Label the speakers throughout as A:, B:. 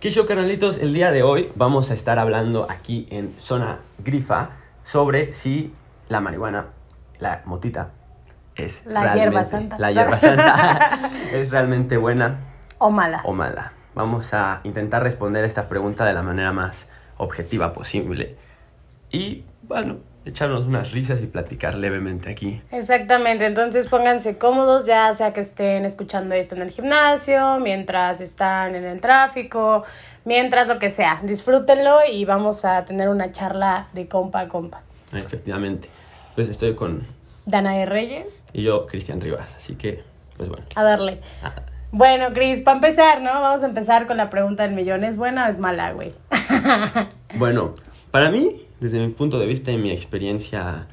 A: ¿Qué show, canalitos? El día de hoy vamos a estar hablando aquí en Zona Grifa sobre si la marihuana, la motita, es
B: La
A: realmente,
B: hierba santa.
A: La hierba santa es realmente buena
B: O mala.
A: o mala. Vamos a intentar responder esta pregunta de la manera más objetiva posible. Y bueno, echarnos unas risas y platicar levemente aquí.
B: Exactamente, entonces pónganse cómodos, ya sea que estén escuchando esto en el gimnasio, mientras están en el tráfico, mientras lo que sea. Disfrútenlo y vamos a tener una charla de compa a compa.
A: Efectivamente. Pues estoy con...
B: Dana de Reyes,
A: Y yo, Cristian Rivas. Así que, pues bueno.
B: a darle.
A: Ah,
B: Bueno, Cris, para empezar, ¿no? Vamos a empezar con la pregunta del millón. ¿Es buena o es mala, güey?
A: Bueno, para mí, desde mi punto de vista y mi experiencia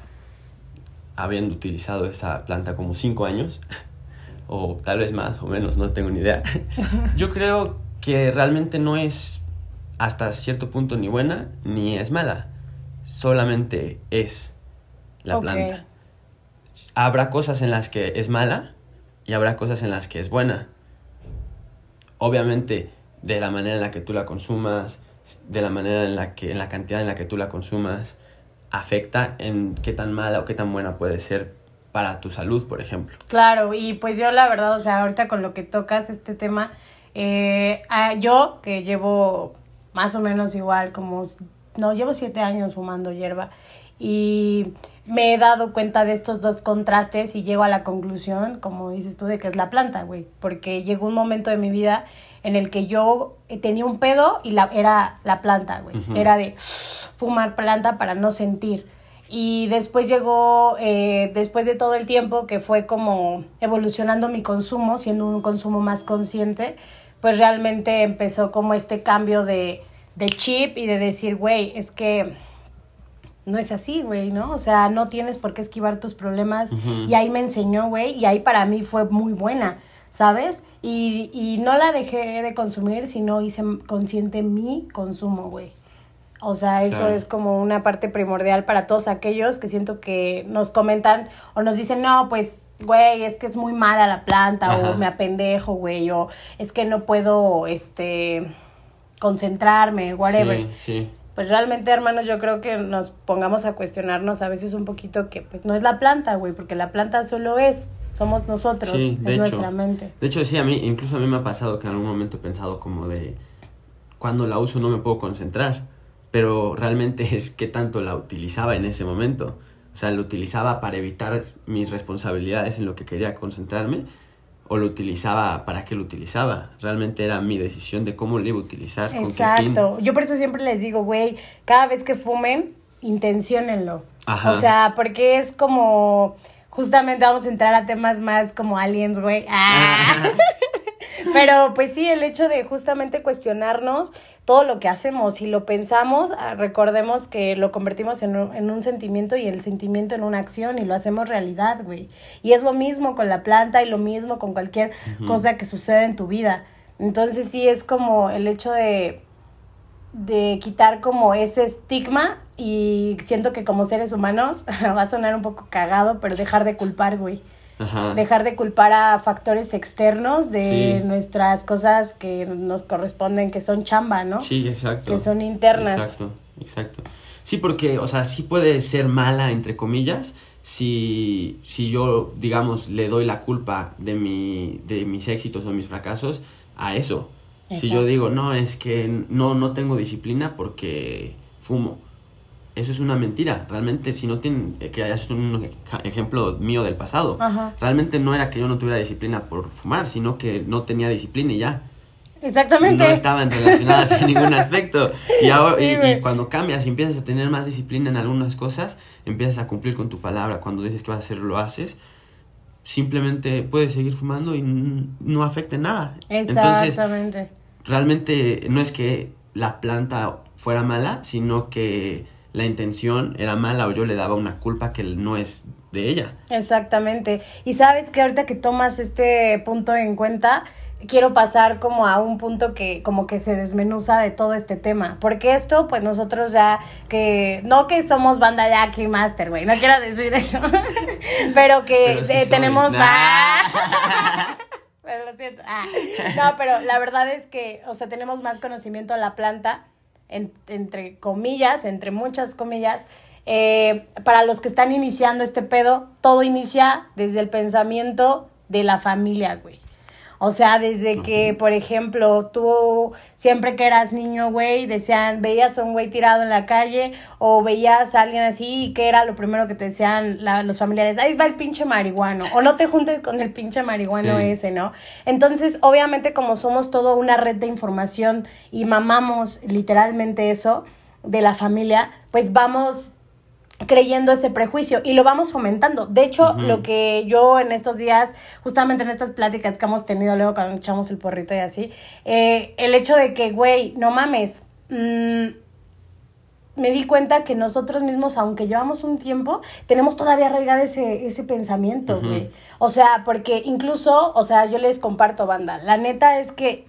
A: habiendo utilizado esa planta como cinco años, o tal vez más o menos, no tengo ni idea, yo creo que realmente no es hasta cierto punto ni buena ni es mala, solamente es la planta. Habrá cosas en las que es mala y habrá cosas en las que es buena. Obviamente, de la manera en la que tú la consumas, de la manera en la que, en la cantidad en la que tú la consumas, afecta en qué tan mala o qué tan buena puede ser para tu salud, por ejemplo.
B: Claro, y pues yo la verdad, o sea, ahorita con lo que tocas este tema, eh, yo que llevo más o menos igual, como, no, llevo siete años fumando hierba y me he dado cuenta de estos dos contrastes y llego a la conclusión, como dices tú, de que es la planta, güey, porque llegó un momento de mi vida en el que yo eh, tenía un pedo y la, era la planta, güey, era de fumar planta para no sentir. Y después llegó, eh, después de todo el tiempo que fue como evolucionando mi consumo, siendo un consumo más consciente, pues realmente empezó como este cambio de, de chip y de decir, güey, es que no es así, güey, ¿no? O sea, no tienes por qué esquivar tus problemas. Y ahí me enseñó, güey, y ahí para mí fue muy buena, ¿sabes? Y, y no la dejé de consumir, sino hice consciente mi consumo, güey. O sea, eso
A: Claro.
B: es como una parte primordial para todos aquellos que siento que nos comentan o nos dicen, no, pues, güey, es que es muy mala la planta,
A: Ajá.
B: o me apendejo, güey, o es que no puedo, este, concentrarme, whatever.
A: Sí, sí.
B: Pues realmente, hermanos, yo creo que nos pongamos a cuestionarnos a veces un poquito que, pues, no es la planta, güey, porque la planta solo es, somos nosotros,
A: Sí,
B: es
A: hecho.
B: nuestra mente.
A: De hecho, sí, a mí, incluso a mí me ha pasado que en algún momento he pensado como de, cuando la uso no me puedo concentrar, pero realmente es que tanto la utilizaba en ese momento. O sea, lo utilizaba para evitar mis responsabilidades en lo que quería concentrarme, o lo utilizaba para qué lo utilizaba. Realmente era mi decisión de cómo lo iba a utilizar, con qué fin.
B: Exacto. Yo por eso siempre les digo, güey, cada vez que fumen, intenciónenlo.
A: Ajá.
B: O sea, porque es como, justamente vamos a entrar a temas más como aliens, güey. Ah. Pero pues sí, el hecho de justamente cuestionarnos todo lo que hacemos, si lo pensamos, ah, recordemos que lo convertimos en un, en un sentimiento y el sentimiento en una acción y lo hacemos realidad, güey. Y es lo mismo con la planta y lo mismo con cualquier cosa que suceda en tu vida. Entonces sí es como el hecho de, de quitar como ese estigma y siento que como seres humanos va a sonar un poco cagado, pero dejar de culpar, güey
A: Ajá.
B: dejar de culpar a factores externos de
A: Sí.
B: nuestras cosas que nos corresponden, que son chamba, ¿no?
A: Sí, exacto.
B: Que son internas.
A: Exacto, exacto. Sí, porque, o sea, sí puede ser mala, entre comillas, si, si yo, digamos, le doy la culpa de, mi, de mis éxitos o mis fracasos a eso. Si yo digo, no, es que no, no tengo disciplina porque fumo. Eso es una mentira. Realmente, si no tienen, eh, que es un ej- ejemplo mío del pasado.
B: Ajá.
A: Realmente no era que yo no tuviera disciplina por fumar, sino que no tenía disciplina y ya
B: Exactamente.
A: no estaban relacionadas en ningún aspecto. Y, ahora,
B: Sí,
A: y- y,
B: güey.
A: cuando cambias y empiezas a tener más disciplina en algunas cosas, empiezas a cumplir con tu palabra. Cuando dices que vas a hacer, lo haces. Simplemente puedes seguir fumando y no afecte nada. Entonces,
B: Exactamente.
A: realmente no es que la planta fuera mala, sino que la intención era mala o yo le daba una culpa que no es de ella.
B: Exactamente. Y sabes que ahorita que tomas este punto en cuenta, quiero pasar como a un punto que como que se desmenuza de todo este tema. Porque esto, pues nosotros ya que, no que somos banda Jackie Master, güey, no quiero decir eso, pero que
A: Pero sí
B: eh, tenemos...
A: Nah.
B: Pero lo siento. Ah. No, pero la verdad es que, o sea, tenemos más conocimiento de la planta, entre comillas, entre muchas comillas. Eh, para los que están iniciando este pedo, todo inicia desde el pensamiento de la familia, güey. O sea, desde que, por ejemplo, tú siempre que eras niño, güey, decían, veías a un güey tirado en la calle o veías a alguien así y que era lo primero que te decían los familiares, ahí va el pinche marihuano o no te juntes con el pinche marihuano ese, ¿no? Entonces, obviamente como somos todo una red de información y mamamos literalmente eso de la familia, pues vamos creyendo ese prejuicio y lo vamos fomentando. De hecho, lo que yo en estos días, justamente en estas pláticas que hemos tenido luego cuando echamos el porrito y así, eh, el hecho de que, güey, no mames, mm, me di cuenta que nosotros mismos, aunque llevamos un tiempo, tenemos todavía arraigado ese, ese pensamiento, güey. O sea, porque incluso, o sea, yo les comparto, banda, la neta es que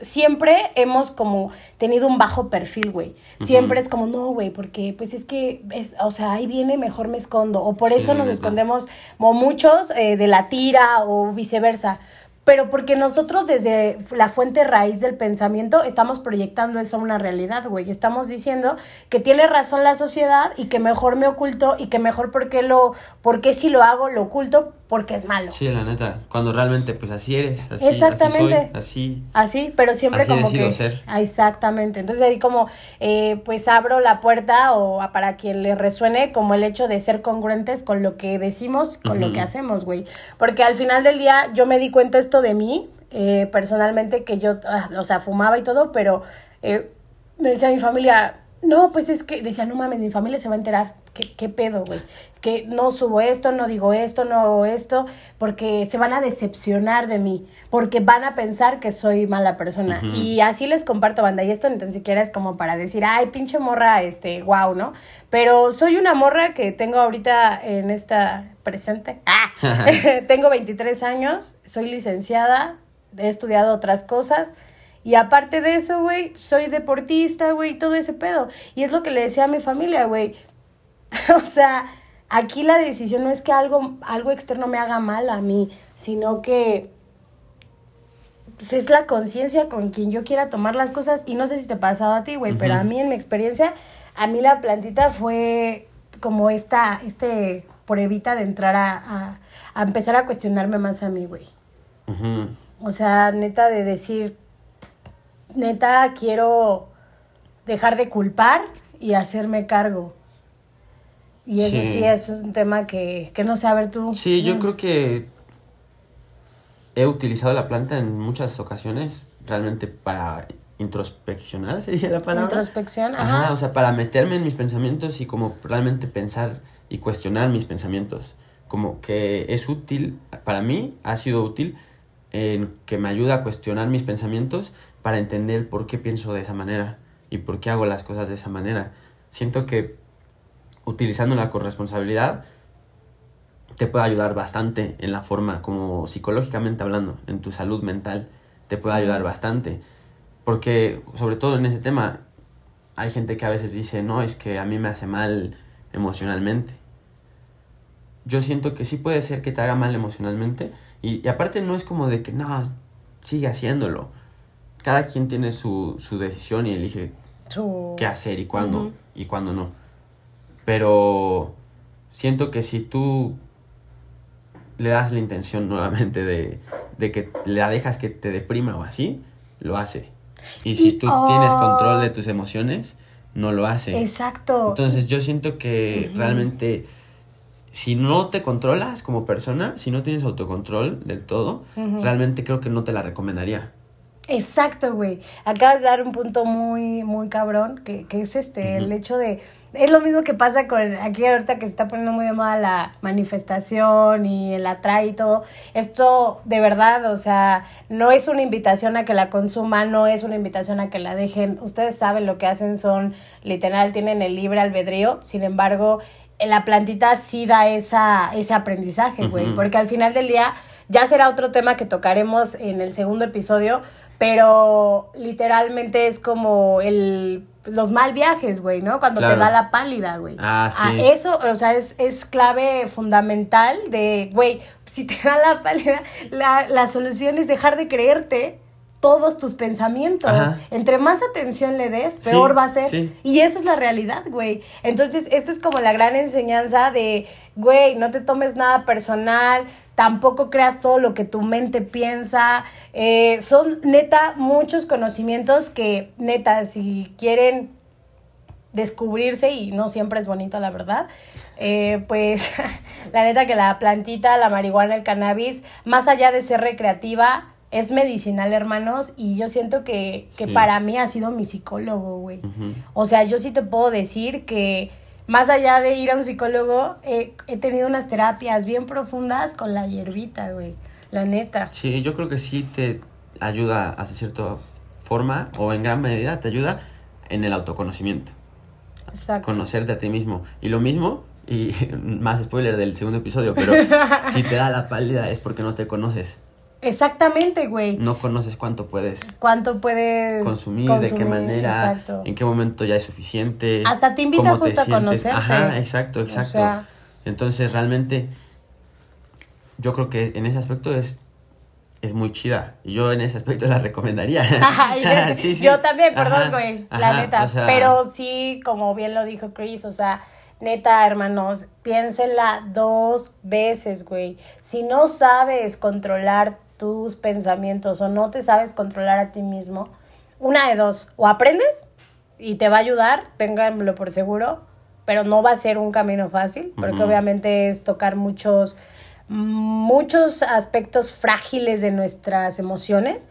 B: siempre hemos como tenido un bajo perfil, güey. Siempre es como, no, güey, porque pues es que, es, o sea, ahí viene, mejor me escondo. O por eso nos escondemos como muchos eh, de la tira o viceversa pero porque nosotros desde la fuente raíz del pensamiento estamos proyectando eso a una realidad, güey. Estamos diciendo que tiene razón la sociedad y que mejor me oculto y que mejor porque lo, porque si lo hago, lo oculto porque es malo.
A: Sí, la neta, cuando realmente pues así eres, así, Exactamente. así
B: Así, pero siempre como que ser. exactamente. Entonces ahí como eh, pues abro la puerta o para quien le resuene como el hecho de ser congruentes con lo que decimos, con lo que hacemos, güey. Porque al final del día yo me di cuenta esto de mí, eh, personalmente, que yo, ah, o sea, fumaba y todo, pero eh, me decía mi familia, no, pues es que, decía, no mames, mi familia se va a enterar. ¿Qué, qué pedo, güey? Que no subo esto, no digo esto, no hago esto, porque se van a decepcionar de mí, porque van a pensar que soy mala persona. Y así les comparto, banda, y esto ni tan siquiera es como para decir, ay, pinche morra, este, wow, ¿no? Pero soy una morra que tengo ahorita en esta presente. Ah, tengo 23 años, soy licenciada, he estudiado otras cosas. Y aparte de eso, güey, soy deportista, güey, todo ese pedo. Y es lo que le decía a mi familia, güey. o sea, aquí la decisión no es que algo, algo externo me haga mal a mí, sino que pues, es la conciencia con quien yo quiera tomar las cosas. Y no sé si te ha pasado a ti, güey, pero a mí en mi experiencia, a mí la plantita fue como esta, este pruebita de entrar a, a, empezar a cuestionarme más a mí, güey. O sea, neta de decir, neta quiero dejar de culpar y hacerme cargo. Y eso sí, es un tema que, que no sé, a ver tú.
A: Sí, yo mm. creo que he utilizado la planta en muchas ocasiones realmente para introspeccionar, sería la palabra.
B: Introspección, ajá.
A: ajá. O sea, para meterme en mis pensamientos y como realmente pensar y cuestionar mis pensamientos. Como que es útil, para mí ha sido útil en que me ayuda a cuestionar mis pensamientos para entender por qué pienso de esa manera y por qué hago las cosas de esa manera. Siento que utilizando la corresponsabilidad te puede ayudar bastante en la forma, como psicológicamente hablando, en tu salud mental, te puede ayudar bastante. Porque, sobre todo en ese tema, hay gente que a veces dice, no, es que a mí me hace mal emocionalmente. Yo siento que sí puede ser que te haga mal emocionalmente. Y, aparte no es como de que, no, sigue haciéndolo cada quien tiene su, su decisión y elige qué hacer y cuándo y cuándo no. Pero siento que si tú le das la intención nuevamente de, de que la dejas que te deprima o así, lo hace. Y si tú tienes control de tus emociones, no lo hace.
B: Exacto.
A: Entonces yo siento que realmente si no te controlas como persona, si no tienes autocontrol del todo, realmente creo que no te la recomendaría.
B: Exacto, güey. Acabas de dar un punto muy, muy cabrón, que, que es este, el hecho de... Es lo mismo que pasa con aquí ahorita que se está poniendo muy de moda la manifestación y el atrae y todo. Esto de verdad, o sea, no es una invitación a que la consuman, no es una invitación a que la dejen. Ustedes saben lo que hacen son, literal, tienen el libre albedrío. Sin embargo, la plantita sí da esa, ese aprendizaje, güey. Porque al final del día ya será otro tema que tocaremos en el segundo episodio, pero literalmente es como el, los mal viajes, güey, ¿no? Cuando te da la pálida, güey.
A: Ah, sí.
B: eso, o sea, es, es clave fundamental de, güey, si te da la pálida, la, la solución es dejar de creerte todos tus pensamientos.
A: Ajá.
B: Entre más atención le des, peor
A: Sí,
B: va a ser.
A: sí.
B: Y esa es la realidad, güey. Entonces, esto es como la gran enseñanza de, güey, no te tomes nada personal, tampoco creas todo lo que tu mente piensa. Eh, son neta muchos conocimientos que, neta, si quieren descubrirse, y no siempre es bonito, la verdad, eh, pues la neta que la plantita, la marihuana, el cannabis, más allá de ser recreativa, es medicinal, hermanos, y yo siento que, que
A: Sí.
B: para mí ha sido mi psicólogo, güey. O sea, yo sí te puedo decir que más allá de ir a un psicólogo, eh, he tenido unas terapias bien profundas con la hierbita, güey. La neta.
A: Sí, yo creo que sí te ayuda hasta cierta forma o en gran medida te ayuda en el autoconocimiento,
B: Exacto.
A: conocerte a ti mismo. Y lo mismo, y más spoiler del segundo episodio, pero si te da la pálida es porque no te conoces,
B: Exactamente, güey.
A: no conoces cuánto puedes
B: ¿Cuánto puedes
A: consumir, de qué manera,
B: Exacto.
A: en qué momento ya es suficiente.
B: Hasta te invita
A: cómo te
B: justo a conocerte.
A: Ajá, exacto,
B: O
A: exacto.
B: sea-
A: Entonces, realmente, yo creo que en ese aspecto es, es muy chida. Y yo en ese aspecto la recomendaría. Sí, sí.
B: Yo también, perdón, güey, la
A: ajá,
B: neta.
A: o sea,
B: Pero sí, como bien lo dijo Chris, o sea, neta, hermanos, piénsenla dos veces, güey. Si no sabes controlar tus pensamientos o no te sabes controlar a ti mismo, una de dos, o aprendes y te va a ayudar, ténganlo por seguro, pero no va a ser un camino fácil, porque obviamente es tocar muchos muchos aspectos frágiles de nuestras emociones.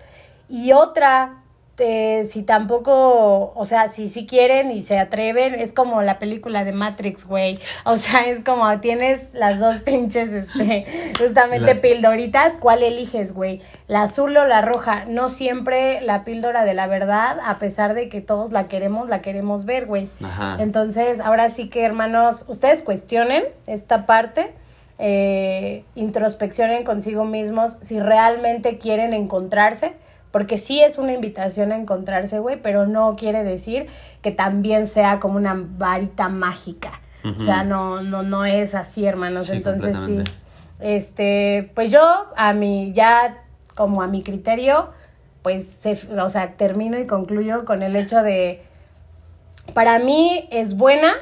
B: Y otra eh, si tampoco, o sea, si sí quieren y se atreven, es como la película de Matrix, güey. O sea, es como tienes las dos pinches, este, justamente
A: Las-
B: pildoritas, ¿cuál eliges, güey? ¿La azul o la roja? No siempre la píldora de la verdad, a pesar de que todos la queremos, la queremos ver, güey.
A: Ajá.
B: Entonces, ahora sí que, hermanos, ustedes cuestionen esta parte, eh, introspeccionen consigo mismos si realmente quieren encontrarse, porque sí es una invitación a encontrarse, güey, pero no quiere decir que también sea como una varita mágica. O sea, no, no, no es así, hermanos.
A: Sí,
B: Entonces, sí. Este, pues yo, a mi, ya como a mi criterio, pues, se- o sea, termino y concluyo con el hecho de para mí es buena,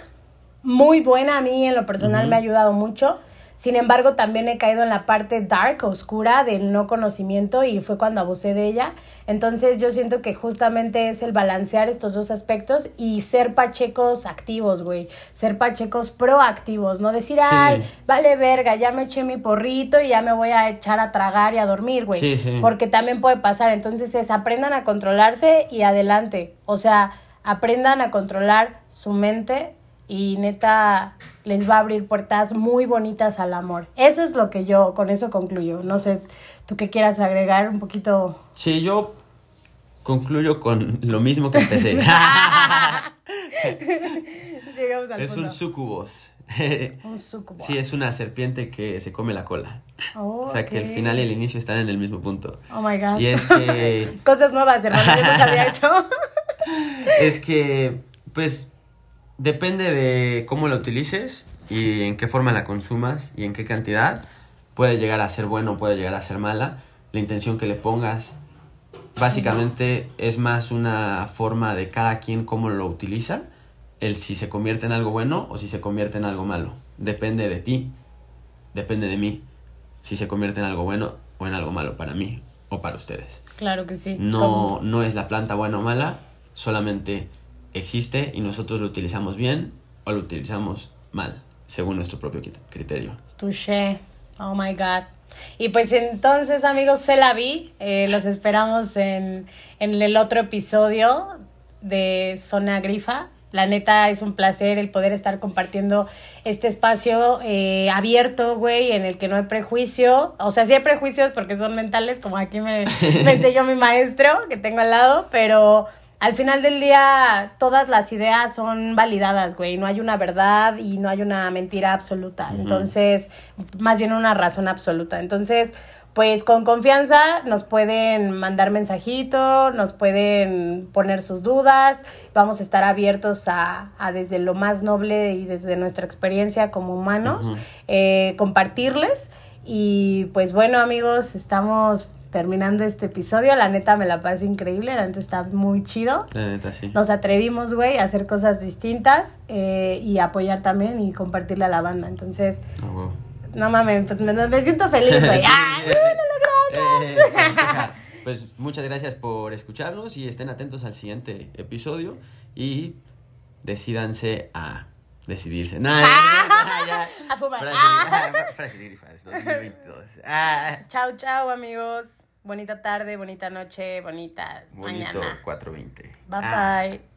B: muy buena. A mí en lo personal me ha ayudado mucho. Sin embargo, también he caído en la parte dark, oscura del no conocimiento y fue cuando abusé de ella. Entonces yo siento que justamente es el balancear estos dos aspectos y ser pachecos activos, güey. Ser pachecos proactivos, no decir,
A: Sí.
B: ay, vale verga, ya me eché mi porrito y ya me voy a echar a tragar y a dormir, güey.
A: Sí, sí.
B: Porque también puede pasar. Entonces es aprendan a controlarse y adelante. O sea, aprendan a controlar su mente y neta les va a abrir puertas muy bonitas al amor. Eso es lo que yo con eso concluyo. No sé, tú qué quieras agregar un poquito.
A: Sí, yo concluyo con lo mismo que empecé.
B: Llegamos al
A: es un sucubos.
B: Un sucubus.
A: sí, es una serpiente que se come la cola.
B: Oh,
A: o sea, que el final y el inicio están en el mismo punto.
B: Oh my god.
A: Y es que
B: Cosas nuevas, hermano. Yo no sabía eso.
A: es que, pues, depende de cómo la utilices y en qué forma la consumas y en qué cantidad. Puede llegar a ser bueno, puede llegar a ser mala. La intención que le pongas, básicamente, es más una forma de cada quien cómo lo utiliza. El si se convierte en algo bueno o si se convierte en algo malo. Depende de ti, depende de mí. Si se convierte en algo bueno o en algo malo para mí o para ustedes.
B: Claro que sí.
A: No, no es la planta buena o mala, solamente existe y nosotros lo utilizamos bien o lo utilizamos mal, según nuestro propio crit- criterio.
B: Touché. Oh my God. Y pues entonces, amigos, se la vi. Eh, los esperamos en, en el otro episodio de Zona Grifa. La neta es un placer el poder estar compartiendo este espacio eh, abierto, güey, en el que no hay prejuicio. O sea, sí hay prejuicios porque son mentales, como aquí me, me enseñó mi maestro que tengo al lado, pero al final del día todas las ideas son validadas, güey. No hay una verdad y no hay una mentira absoluta. Entonces, más bien una razón absoluta. Entonces, pues con confianza nos pueden mandar mensajito, nos pueden poner sus dudas, vamos a estar abiertos a, a desde lo más noble y desde nuestra experiencia como humanos, eh, compartirles. Y pues bueno amigos, estamos terminando este episodio, la neta me la pasé increíble, la neta está muy chido.
A: La neta, sí.
B: Nos atrevimos, güey, a hacer cosas distintas eh, y apoyar también y compartirle a la banda. Entonces,
A: Ah,
B: no mames, pues me, me siento feliz, güey.
A: Sí.
B: ¡Ah, no lo
A: Eh, Pues muchas gracias por escucharnos y estén atentos al siguiente episodio y decídanse a decidirse. Nah,
B: Ah,
A: ya.
B: a fumar. Ah.
A: ah, frase de Grifas 2022. Ah,
B: Chao, chao, amigos. Bonita tarde, bonita noche, bonita
A: bonito
B: mañana.
A: 420.
B: Bye,
A: Ah.
B: bye.